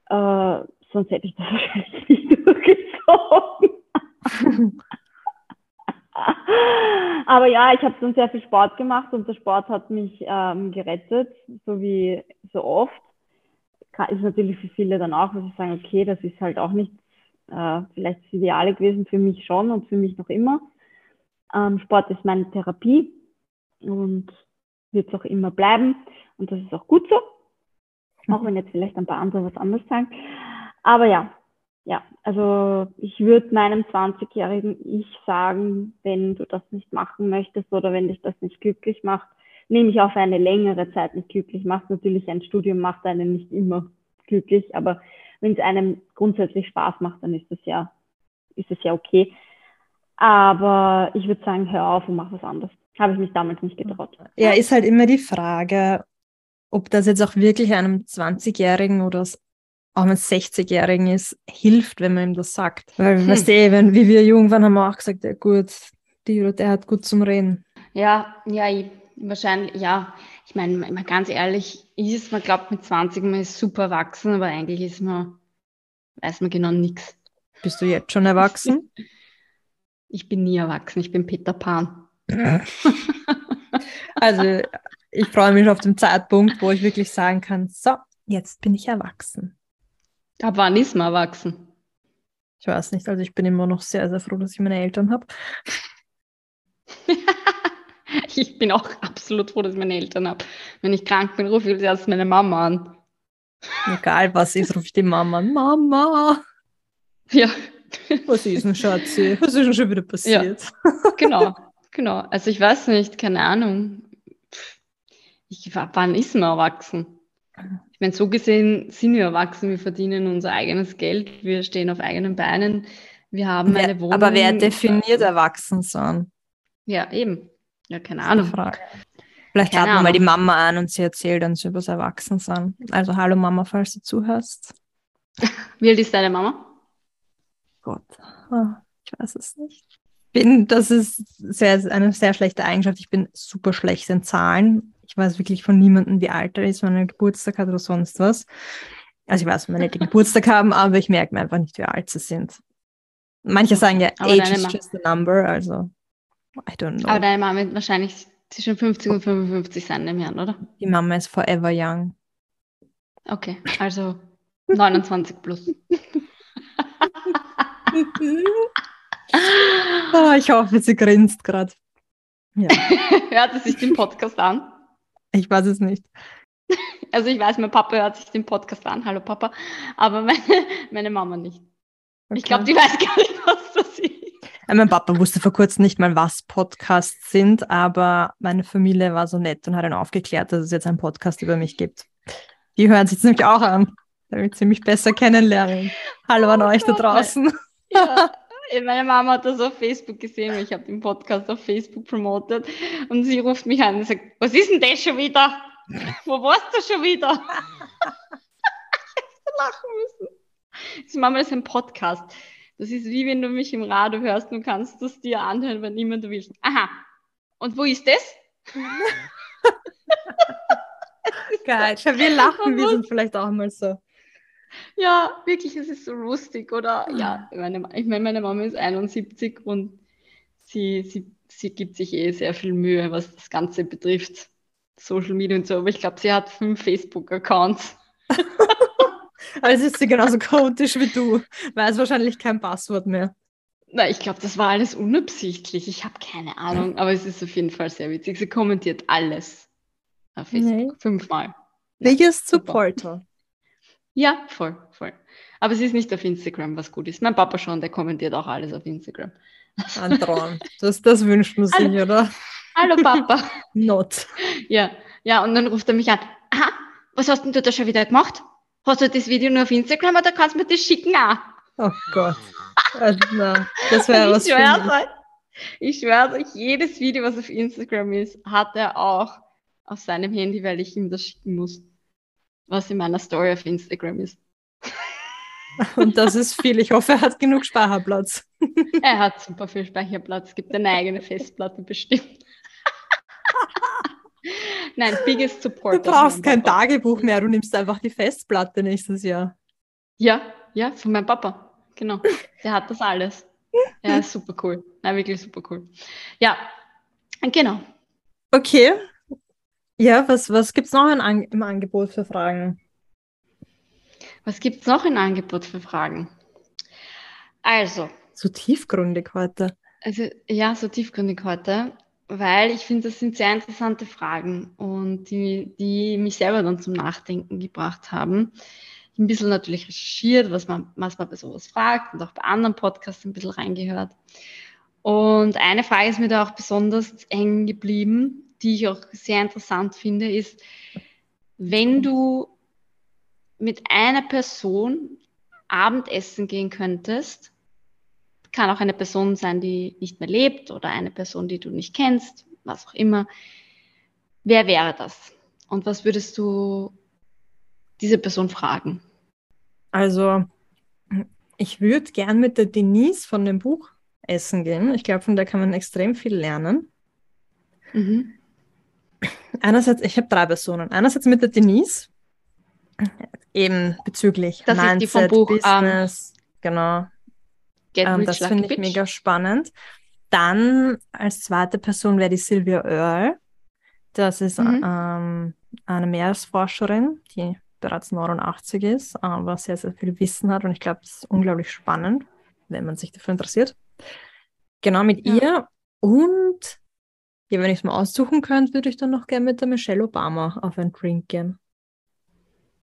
äh, sonst hätte ich das wahrscheinlich <laughs> nicht durchgezogen. <laughs> Aber ja, ich habe dann sehr viel Sport gemacht und der Sport hat mich ähm, gerettet, so wie so oft. Ist natürlich für viele dann auch, wo sie sagen, okay, das ist halt auch nicht äh, vielleicht das Ideale gewesen, für mich schon und für mich noch immer. Ähm, Sport ist meine Therapie und wird es auch immer bleiben. Und das ist auch gut so. Auch wenn jetzt vielleicht ein paar andere was anderes sagen. Aber ja, ja, also ich würde meinem 20-jährigen Ich sagen, wenn du das nicht machen möchtest oder wenn dich das nicht glücklich macht, nämlich auf eine längere Zeit nicht glücklich macht. Natürlich ein Studium macht einen nicht immer glücklich, aber wenn es einem grundsätzlich Spaß macht, dann ist das ja, ist es ja okay. Aber ich würde sagen, hör auf und mach was anderes. Habe ich mich damals nicht getraut. Ja, ist halt immer die Frage, ob das jetzt auch wirklich einem 20-Jährigen oder auch einem 60-Jährigen ist, hilft, wenn man ihm das sagt. Weil, hm. weißt du, wenn, wie wir jung waren, haben wir auch gesagt, ja gut, die oder der hat gut zum Reden. Ja, ja, ich, wahrscheinlich, ja. Ich meine, mal ganz ehrlich, ist man glaubt mit 20, man ist super erwachsen, aber eigentlich ist man, weiß man genau nichts. Bist du jetzt schon erwachsen? Ich bin nie erwachsen, ich bin Peter Pan. <laughs> <laughs> also ich freue mich auf den Zeitpunkt, wo ich wirklich sagen kann, so, jetzt bin ich erwachsen. Ab wann ist man erwachsen? Ich weiß nicht, also ich bin immer noch sehr, sehr froh, dass ich meine Eltern habe. <laughs> ich bin auch absolut froh, dass ich meine Eltern habe. Wenn ich krank bin, rufe ich erst meine Mama an. <laughs> Egal was ist, rufe ich die Mama an. Mama! Ja, Was ist denn, Schatzi? Was ist denn schon wieder passiert? Ja, genau, <laughs> genau. Also ich weiß nicht, keine Ahnung. Ich, wann ist man erwachsen? Ich meine, so gesehen sind wir erwachsen, wir verdienen unser eigenes Geld, wir stehen auf eigenen Beinen, wir haben wer, eine Wohnung. Aber wer definiert erwachsen sein? Ja, eben. Ja, keine Ahnung. Vielleicht laden wir mal die Mama an und sie erzählt uns über das Erwachsensein. Also hallo Mama, falls du zuhörst. <laughs> Wie alt ist deine Mama? Gott, oh, ich weiß es nicht. Bin, das ist sehr, eine sehr schlechte Eigenschaft. Ich bin super schlecht in Zahlen. Ich weiß wirklich von niemandem, wie alt er ist, wenn er Geburtstag hat oder sonst was. Also ich weiß, wenn meine Geburtstag <laughs> haben, aber ich merke mir einfach nicht, wie alt sie sind. Manche sagen ja, aber age is just a number, also I don't know. Aber deine Mama wird wahrscheinlich zwischen 50 und 55 sein im Jahr, oder? Die Mama ist forever young. Okay, also 29 plus. oh, <laughs> ich hoffe, sie grinst gerade. Ja. <laughs> hört sie sich den Podcast an? Ich weiß es nicht. <laughs> Also ich weiß, mein Papa hört sich den Podcast an. Hallo Papa. Aber meine, <laughs> meine Mama nicht. Okay. Ich glaube, die weiß gar nicht, was das ist. Mein Papa wusste vor kurzem nicht mal, was Podcasts sind, aber meine Familie war so nett und hat ihn aufgeklärt, dass es jetzt einen Podcast über mich gibt. Die hören sich nämlich auch an, damit sie mich besser kennenlernen. Hallo an oh euch da draußen. Ja, <laughs> meine Mama hat das auf Facebook gesehen, weil ich habe den Podcast auf Facebook promotet und sie ruft mich an und sagt, was ist denn das schon wieder? Wo warst du schon wieder? ich <laughs> hätte lachen müssen. Das Mama ist ein Podcast. Das ist wie wenn du mich im Radio hörst, du kannst das dir anhören, wenn niemand du willst. Aha. Und wo ist das? <laughs> Geil. Wir lachen, wir sind vielleicht auch mal so. Ja, wirklich, es ist so lustig, oder? Ja, meine, ich meine, meine Mama ist 71 und sie, sie, sie gibt sich eh sehr viel Mühe, was das Ganze betrifft. Social Media und so, aber ich glaube, sie hat fünf Facebook-Accounts. <laughs> Also ist sie genauso chaotisch wie du. Weiß wahrscheinlich kein Passwort mehr. Na, ich glaube, das war alles unabsichtlich. Ich habe keine Ahnung, aber es ist auf jeden Fall sehr witzig. Sie kommentiert alles auf Facebook. Nee. Fünfmal. Biggest Supporter. Ja, voll, voll. Aber sie ist nicht auf Instagram, was gut ist. Mein Papa schon, der kommentiert auch alles auf Instagram. Ein Traum. Das, das wünscht man sich, oder? Hallo Papa. <laughs> Not. Ja, ja, und dann ruft er mich an. Aha, was hast denn du da schon wieder gemacht? Hast du das Video nur auf Instagram oder kannst du mir das schicken auch? Oh Gott. Also, das wäre was ich schwör's euch, Ich schwöre euch, jedes Video, was auf Instagram ist, hat er auch auf seinem Handy, weil ich ihm das schicken muss, was in meiner Story auf Instagram ist. <laughs> Und das ist viel. Ich hoffe, er hat genug Speicherplatz. <laughs> Er hat super viel Speicherplatz. Es gibt eine eigene Festplatte bestimmt. <laughs> Nein, biggest support. Du brauchst kein Papa. Tagebuch mehr, du nimmst einfach die Festplatte nächstes Jahr. Ja, ja, von meinem Papa. Genau. Der hat das alles. Ja, super cool. Ja, wirklich super cool. Ja, genau. Okay. Ja, was, was gibt es noch An im Angebot für Fragen? Was gibt es noch im Angebot für Fragen? Also. So tiefgründig heute. Also, ja, so tiefgründig heute weil ich finde, das sind sehr interessante Fragen und die, die mich selber dann zum Nachdenken gebracht haben. Ich ein bisschen natürlich recherchiert, was man, was man bei sowas fragt und auch bei anderen Podcasts ein bisschen reingehört. Und eine Frage ist mir da auch besonders hängen geblieben, die ich auch sehr interessant finde, ist, wenn du mit einer Person Abendessen gehen könntest, kann auch eine Person sein, die nicht mehr lebt oder eine Person, die du nicht kennst, was auch immer. Wer wäre das? Und was würdest du diese Person fragen? Also, ich würde gern mit der Denise von dem Buch essen gehen. Ich glaube, von der kann man extrem viel lernen. Mhm. Einerseits, ich habe drei Personen. Einerseits mit der Denise, eben bezüglich das Mindset, die vom Buch, ähm, Business, um, genau, ähm, das finde ich mega spannend. Dann als zweite Person wäre die Sylvia Earle. Das ist mhm. ähm, eine Meeresforscherin, die bereits 89 ist, aber sehr, sehr viel Wissen hat und ich glaube, das ist unglaublich spannend, wenn man sich dafür interessiert. Genau mit ja. ihr und ja, wenn ich es mal aussuchen könnte, würde ich dann noch gerne mit der Michelle Obama auf ein Drink gehen.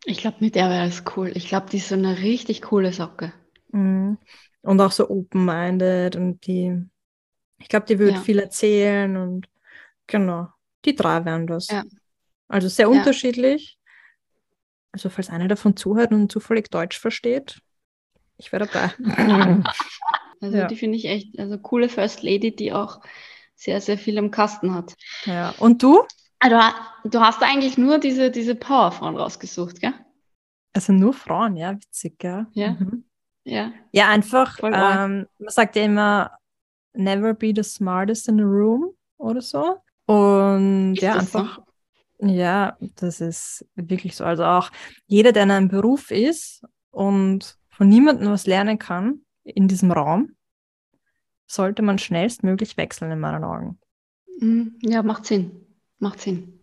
Ich glaube, mit der wäre es cool. Ich glaube, die ist so eine richtig coole Socke. Mhm. Und auch so open-minded und die, ich glaube, die würde Ja. viel erzählen und genau, die drei wären das. Ja. Also sehr Ja. unterschiedlich. Also falls einer davon zuhört und zufällig Deutsch versteht, ich wäre dabei. <laughs> Also die finde ich echt, also coole First Lady, die auch sehr, sehr viel am Kasten hat. ja. Und du? Also, du hast eigentlich nur diese, diese Powerfrauen rausgesucht, gell? Also nur Frauen, ja, witzig, gell? Ja. Mhm. Ja. Ja, einfach, ähm, man sagt ja immer, never be the smartest in the room oder so. Und Ist ja, das so? einfach, ja, das ist wirklich so. Also auch jeder, der in einem Beruf ist und von niemandem was lernen kann in diesem Raum, sollte man schnellstmöglich wechseln in meinen Augen. Mhm. Ja, macht Sinn. Macht Sinn.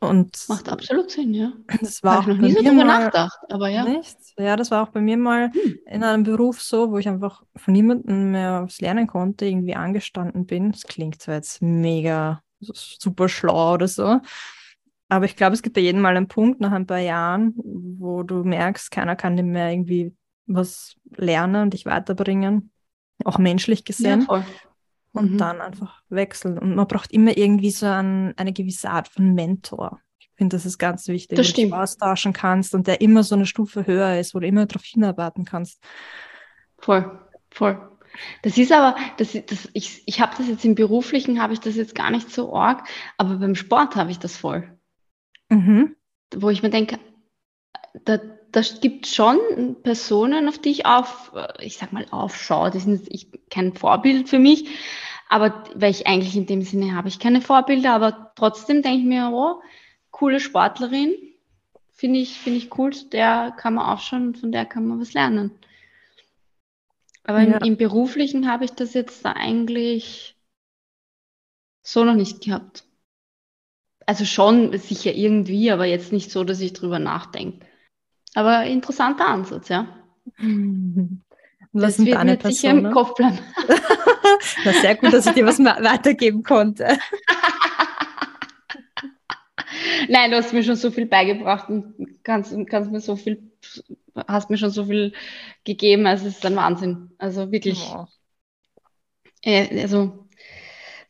Und Macht absolut Sinn, ja. <laughs> das war Habe auch ich noch bei nie so mir drüber mal, nachgedacht, aber ja. Nicht? Ja, das war auch bei mir mal Hm. in einem Beruf so, wo ich einfach von niemandem mehr was lernen konnte, irgendwie angestanden bin. Das klingt zwar jetzt mega super schlau oder so, aber ich glaube, es gibt bei jedem mal einen Punkt nach ein paar Jahren, wo du merkst, keiner kann dir mehr irgendwie was lernen und dich weiterbringen, auch menschlich Ja, gesehen. voll. Und Mhm. dann einfach wechseln. Und man braucht immer irgendwie so ein, eine gewisse Art von Mentor. Ich finde, das ist ganz wichtig, Das wo du austauschen kannst und der immer so eine Stufe höher ist, wo du immer darauf hinarbeiten kannst. Voll, voll. Das ist aber, das, das, ich, ich habe das jetzt im Beruflichen, habe ich das jetzt gar nicht so arg, aber beim Sport habe ich das voll. Mhm. Wo ich mir denke, da, das gibt schon Personen, auf die ich auf, ich sag mal, aufschaue. Die sind ich, kein Vorbild für mich, aber weil ich eigentlich in dem Sinne habe ich keine Vorbilder, aber trotzdem denke ich mir, oh, coole Sportlerin, finde ich, finde ich cool, der kann man aufschauen und von der kann man was lernen. Aber Ja. im, im Beruflichen habe ich das jetzt da eigentlich so noch nicht gehabt. Also schon sicher irgendwie, aber jetzt nicht so, dass ich drüber nachdenke. Aber interessanter Ansatz, ja. <laughs> Was Das wird deine mir sicher im? Kopf bleiben. <laughs> Na, sehr gut, dass ich dir was weitergeben konnte. <laughs> Nein, du hast mir schon so viel beigebracht und kannst, kannst mir so viel, hast mir schon so viel gegeben. Also es ist ein Wahnsinn. Also wirklich. Oh. Äh, also,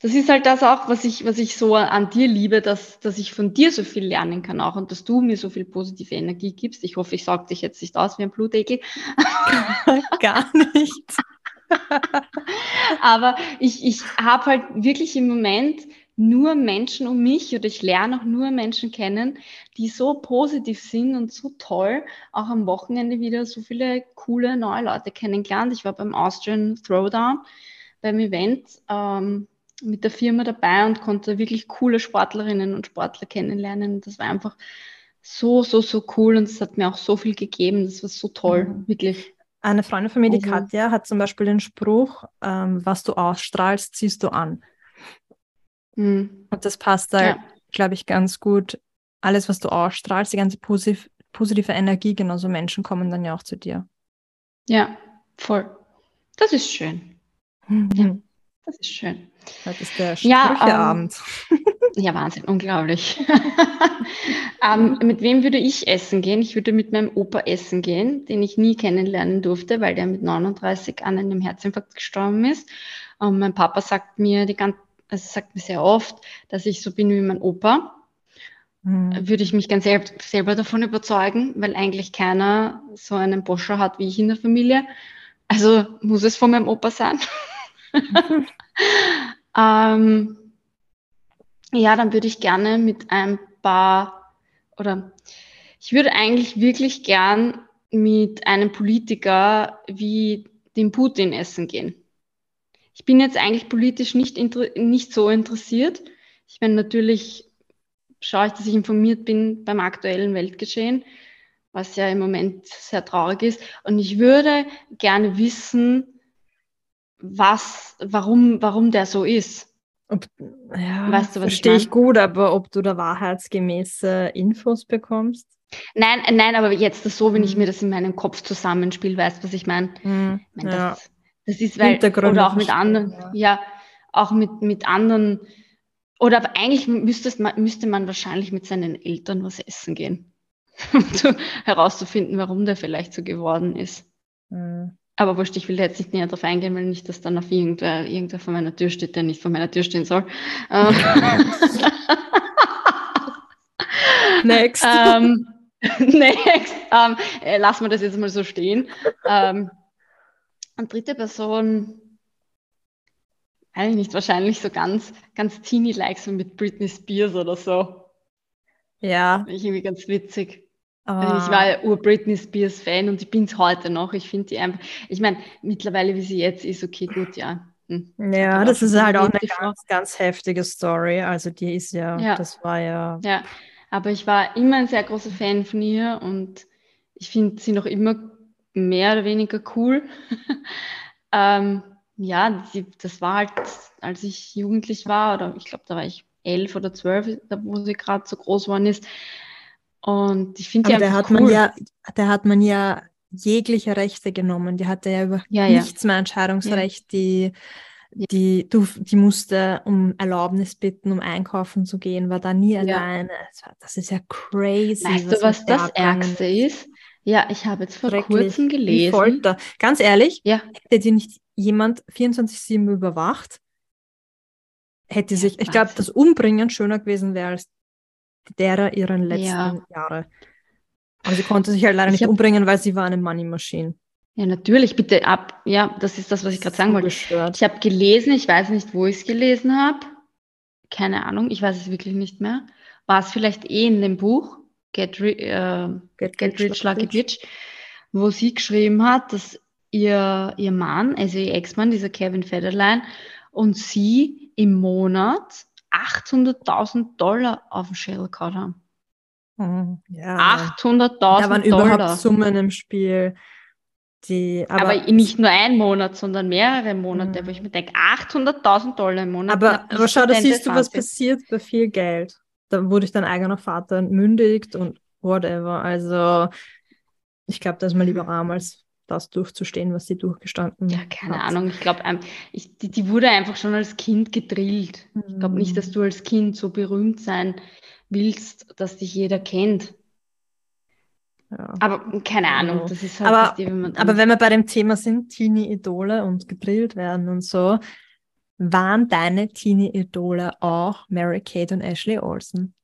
das ist halt das auch, was ich, was ich so an dir liebe, dass, dass ich von dir so viel lernen kann auch und dass du mir so viel positive Energie gibst. Ich hoffe, ich saug dich jetzt nicht aus wie ein Blutegel. <laughs> Gar nicht. <laughs> Aber ich, ich habe halt wirklich im Moment nur Menschen um mich oder ich lerne auch nur Menschen kennen, die so positiv sind und so toll. Auch am Wochenende wieder so viele coole neue Leute kennengelernt. Ich war beim Austrian Throwdown beim Event ähm, mit der Firma dabei und konnte wirklich coole Sportlerinnen und Sportler kennenlernen. Das war einfach so, so, so cool und es hat mir auch so viel gegeben. Das war so toll, Mhm. wirklich. Eine Freundin von mir, die Also- Katja, hat zum Beispiel den Spruch, ähm, was du ausstrahlst, ziehst du an. Mhm. Und das passt da, Ja. glaube ich, ganz gut. Alles, was du ausstrahlst, die ganze positiv, positive Energie, genauso Menschen kommen dann ja auch zu dir. Ja, voll. Das ist schön. <laughs> Mhm. Das ist schön. Heute ist der Ja, ähm, Sprücheabend. Ja, Wahnsinn, unglaublich. <laughs> ähm, mit wem würde ich essen gehen? Ich würde mit meinem Opa essen gehen, den ich nie kennenlernen durfte, weil der mit 39 an einem Herzinfarkt gestorben ist. Und mein Papa sagt mir die ganze, also sagt mir sehr oft, dass ich so bin wie mein Opa. Mhm. Würde ich mich ganz sel selber davon überzeugen, weil eigentlich keiner so einen Boscher hat wie ich in der Familie. Also muss es von meinem Opa sein. <laughs> <laughs> Ähm, ja, dann würde ich gerne mit ein paar, oder ich würde eigentlich wirklich gern mit einem Politiker wie dem Putin essen gehen. Ich bin jetzt eigentlich politisch nicht, nicht so interessiert. Ich meine, natürlich schaue ich, dass ich informiert bin beim aktuellen Weltgeschehen, was ja im Moment sehr traurig ist. Und ich würde gerne wissen, was, warum, warum der so ist. Ob, ja, Weißt du, was ich verstehe ich mein? gut, aber ob du da wahrheitsgemäße Infos bekommst? Nein, nein, aber jetzt so, wenn ich Mhm. mir das in meinem Kopf zusammenspiele, weißt du, was ich meine? Mhm. Ich meine, Ja. das, das ist, weil, oder auch mit anderen, ja. ja. auch mit, mit anderen, oder aber eigentlich müsstest müsste man wahrscheinlich mit seinen Eltern was essen gehen, <laughs> um zu, herauszufinden, warum der vielleicht so geworden ist. Mhm. Aber wurscht, ich will jetzt nicht näher darauf eingehen, weil nicht, dass dann auf irgendwer, irgendwer vor meiner Tür steht, der nicht vor meiner Tür stehen soll. Ähm, <laughs> Next. ähm, <laughs> next. Ähm, äh, lassen wir das jetzt mal so stehen. Ähm, und dritte Person, weiß ich nicht, wahrscheinlich so ganz, ganz teeny-like, so mit Britney Spears oder so. ja. Finde ich irgendwie ganz witzig. Also aber- Ich war ja ur-Britney Spears Fan und ich bin es heute noch. Ich finde die einfach, ich meine, mittlerweile, wie sie jetzt ist, okay, gut, ja. Hm. Ja, das ist halt auch eine ganz, ganz heftige Story. Also die ist ja, Ja. das war ja, Ja, aber ich war immer ein sehr großer Fan von ihr und ich finde sie noch immer mehr oder weniger cool. <laughs> ähm, ja, sie, das war halt, als ich jugendlich war, oder ich glaube, da war ich elf oder zwölf, da wo sie gerade so groß geworden ist. Und ich finde der einfach hat cool. man ja, der hat man ja jegliche Rechte genommen. Die hatte ja über Ja, ja. nichts mehr Entscheidungsrecht. Die, die, du, die musste um Erlaubnis bitten, um einkaufen zu gehen, war da nie alleine. Das ist ja crazy. Weißt du, was mit der das Ärgste ist? Ja, ich habe jetzt vor kurzem gelesen. Folter. Ganz ehrlich, Ja, hätte die nicht jemand 24-7 überwacht, hätte Ja, sich, ich glaube, das Umbringen schöner gewesen wäre als derer ihren letzten Ja. Jahre. Aber sie konnte sich halt leider Ich nicht hab- umbringen, weil sie war eine Money Machine. ja, natürlich, bitte ab. Ja, das ist das, was ich gerade sagen wollte. gestört. Ich habe gelesen, ich weiß nicht, wo ich es gelesen habe. Keine Ahnung, ich weiß es wirklich nicht mehr. War es vielleicht eh in dem Buch Get, Ri äh, Get, Get Rich Like a Bitch, wo sie geschrieben hat, dass ihr, ihr Mann, also ihr Ex-Mann, dieser Kevin Federline, und sie im Monat 800.000 Dollar auf dem Schädel gehabt haben. Mhm. Ja, 800.000 da waren Dollar. überhaupt Summen im Spiel. Die, aber, Aber, nicht nur ein Monat, sondern mehrere Monate, Mhm. wo ich mir denke, 800.000 Dollar im Monat. aber, na, aber schau, da siehst du, was passiert bei viel Geld. Da wurde ich dein eigener Vater entmündigt und whatever. Also, ich glaube, da ist man lieber arm, als das durchzustehen, was sie durchgestanden Ja, keine hat. Ahnung. Ich glaube, ich, die, die wurde einfach schon als Kind gedrillt. Ich glaube nicht, dass du als Kind so berühmt sein willst, dass dich jeder kennt. Ja. Aber keine Ahnung, das ist halt, aber- ihr, wenn Aber wenn wir bei dem Thema sind, Teenie-Idole und gedrillt werden und so, waren deine Teenie-Idole auch Mary Kate und Ashley Olsen?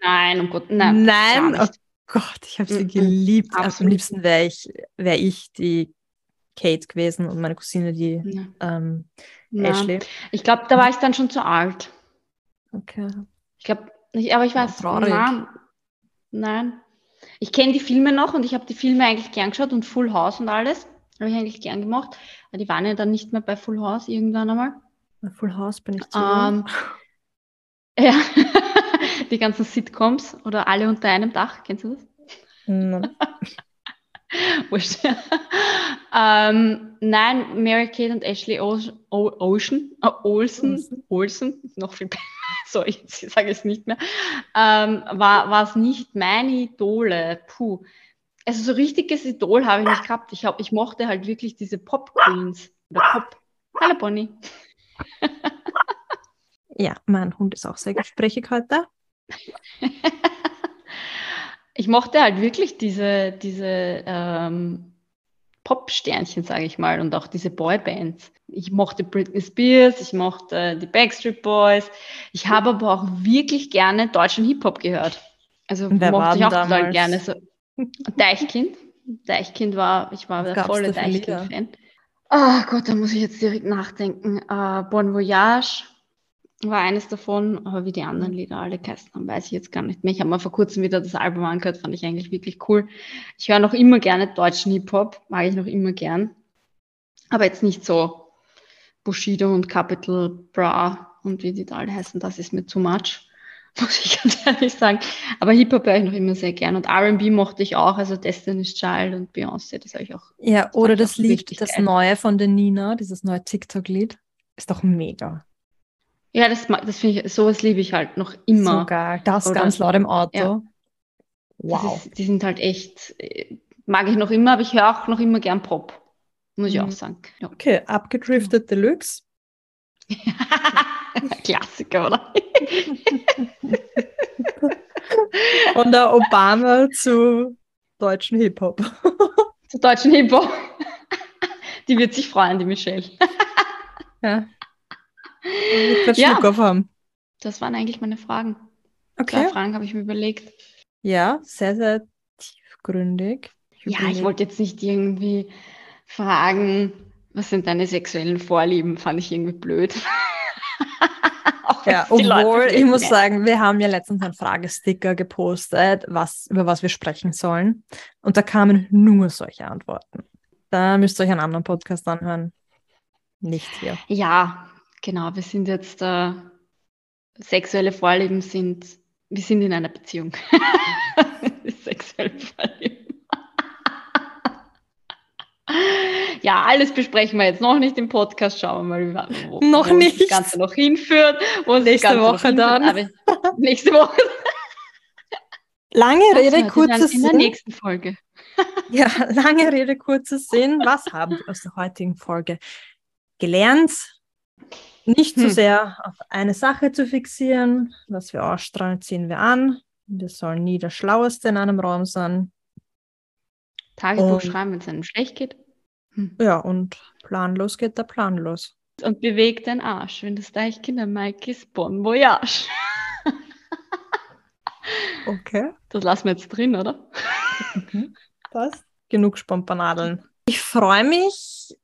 Nein, um Gott, nein. Nein. Gott, ich habe sie Mhm, geliebt. Am absolut. liebsten wäre ich, wär ich die Kate gewesen und meine Cousine die Ja. ähm, Nein. Ashley. Ich glaube, da war ich dann schon zu alt. Okay. Ich glaube, aber ich Ja, weiß, traurig. nein, nein. Ich kenne die Filme noch und ich habe die Filme eigentlich gern geschaut und Full House und alles. Habe ich eigentlich gern gemacht. Aber die waren ja dann nicht mehr bei Full House irgendwann einmal. Bei Full House bin ich zu. Ähm, ja, <laughs> die ganzen Sitcoms oder alle unter einem Dach, kennst du das? Nein. <laughs> Wurscht. ähm, nein, Mary Kate und Ashley Ocean, Ocean, äh, Olsen, Olsen. Noch viel besser, <laughs> so, jetzt sage ich es nicht mehr, ähm, war es nicht meine Idole. Puh. Also so richtiges Idol habe ich nicht gehabt. Ich, hab, ich mochte halt wirklich diese Pop Queens. Oder Pop. Hallo Bonnie. Ja, mein Hund ist auch sehr gesprächig heute. <laughs> ich mochte halt wirklich diese, diese ähm, Pop-Sternchen, sage ich mal, und auch diese Boybands. Ich mochte Britney Spears, ich mochte die Backstreet Boys. Ich habe aber auch wirklich gerne deutschen Hip-Hop gehört. Also wer mochte ich auch total damals? gerne. So. <laughs> Deichkind. Deichkind war, ich war Was der volle? Deichkind-Fan. Ah Gott, da muss ich jetzt direkt nachdenken. Äh, bon Voyage war eines davon, aber wie die anderen Lieder alle geheißen haben, weiß ich jetzt gar nicht mehr. Ich habe mal vor kurzem wieder das Album angehört, fand ich eigentlich wirklich cool. Ich höre noch immer gerne deutschen Hip-Hop, mag ich noch immer gern. Aber jetzt nicht so Bushido und Capital Bra und wie die da alle heißen, das ist mir too much, <laughs> muss ich ganz ehrlich sagen. Aber Hip-Hop höre ich noch immer sehr gern und R&B mochte ich auch, also Destiny's Child und Beyoncé, das höre ich auch. Ja, oder das auch Lied, das geil. neue von der Nina, dieses neue TikTok-Lied, ist doch mega. Ja, das, das finde ich, sowas liebe ich halt noch immer. So geil. Das Oder- ganz laut im Auto. Ja. Wow. ist, die sind halt echt, äh, mag ich noch immer, aber ich höre auch noch immer gern Pop. Muss ich Mhm. auch sagen. Ja. Okay, abgedriftet Deluxe. <laughs> Klassiker, oder? <laughs> Von der Obama zu deutschen Hip-Hop. Zu deutschen Hip-Hop. Die wird sich freuen, die Michelle. Ja. Ich Ja. Haben. Das waren eigentlich meine Fragen. Okay. Zwei Fragen habe ich mir überlegt. Ja, sehr, sehr tiefgründig. Ja, ich wollte jetzt nicht irgendwie fragen, was sind deine sexuellen Vorlieben? Fand ich irgendwie blöd. <laughs> Ja, obwohl, ich muss sagen, wir haben ja letztens einen Fragesticker gepostet, was, über was wir sprechen sollen. Und da kamen nur solche Antworten. Da müsst ihr euch einen anderen Podcast anhören. Nicht hier. Ja, genau. Wir sind jetzt, äh, sexuelle Vorlieben sind, wir sind in einer Beziehung. <laughs> sexuelle Vorlieben. ja, alles besprechen wir jetzt noch nicht im Podcast. Schauen wir mal, wie- wo, Noch wo nicht. das Ganze noch hinführt. Wo Nächste Woche dann. Aber nächste Woche. Lange Rede, kurzer dann in der Sinn. nächsten Folge. <laughs> Ja, lange Rede, kurzer Sinn. Was haben wir aus der heutigen Folge gelernt? Nicht zu Hm. sehr auf eine Sache zu fixieren. Was wir ausstrahlen, ziehen wir an. Wir sollen nie der Schlaueste in einem Raum sein. Tagebuch Und- schreiben, wenn es einem schlecht geht. Hm. Ja, und planlos geht der Plan los. Und bewegt den Arsch, wenn das Deichkinder Mike ist, Bon Voyage. <laughs> Okay. Das lassen wir jetzt drin, oder? <laughs> Passt. Genug Spompanadeln. Ich freue mich,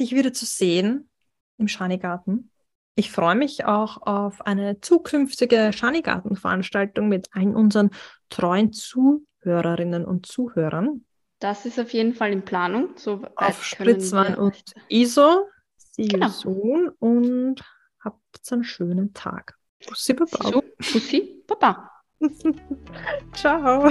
dich wieder zu sehen im Schanigarten. Ich freue mich auch auf eine zukünftige Schanigarten-Veranstaltung mit allen unseren treuen Zuhörerinnen und Zuhörern Das ist auf jeden Fall in Planung. So weit auf Spritzwein und ISO. See Genau. you soon und habt einen schönen Tag. Bussi, Baba. Pussy, Papa. <laughs> Ciao.